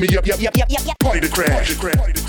me up, yep, yep, yep, yep, yep. Party to crash. Party to crash.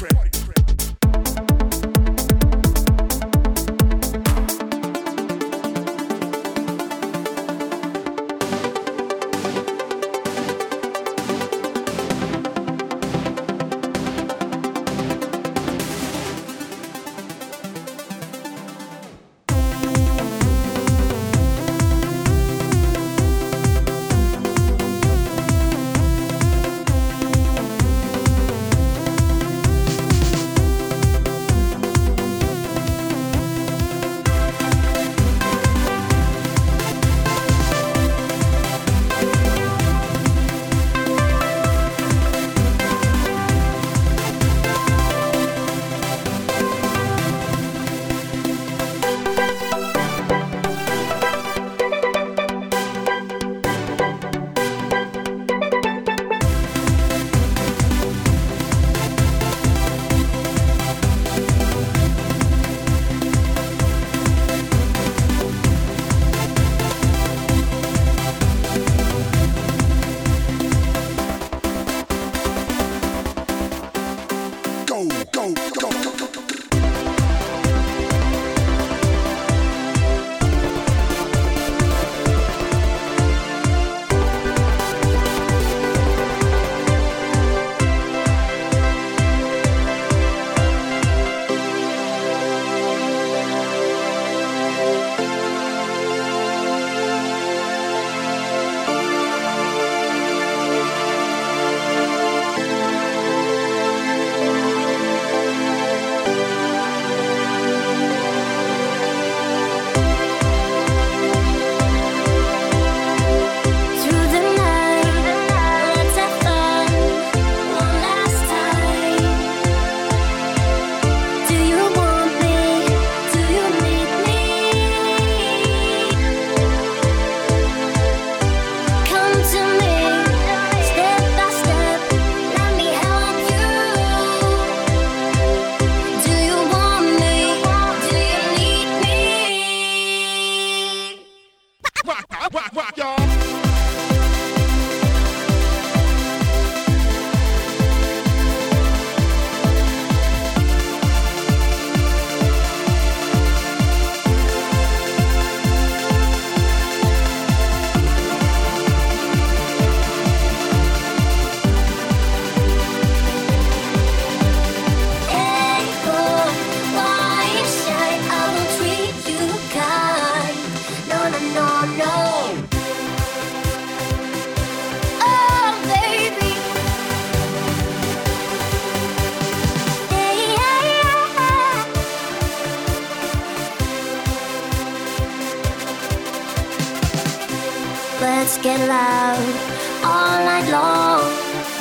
Get loud all night long.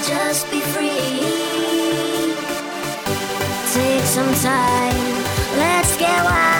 Just be free. Take some time. Let's get wild.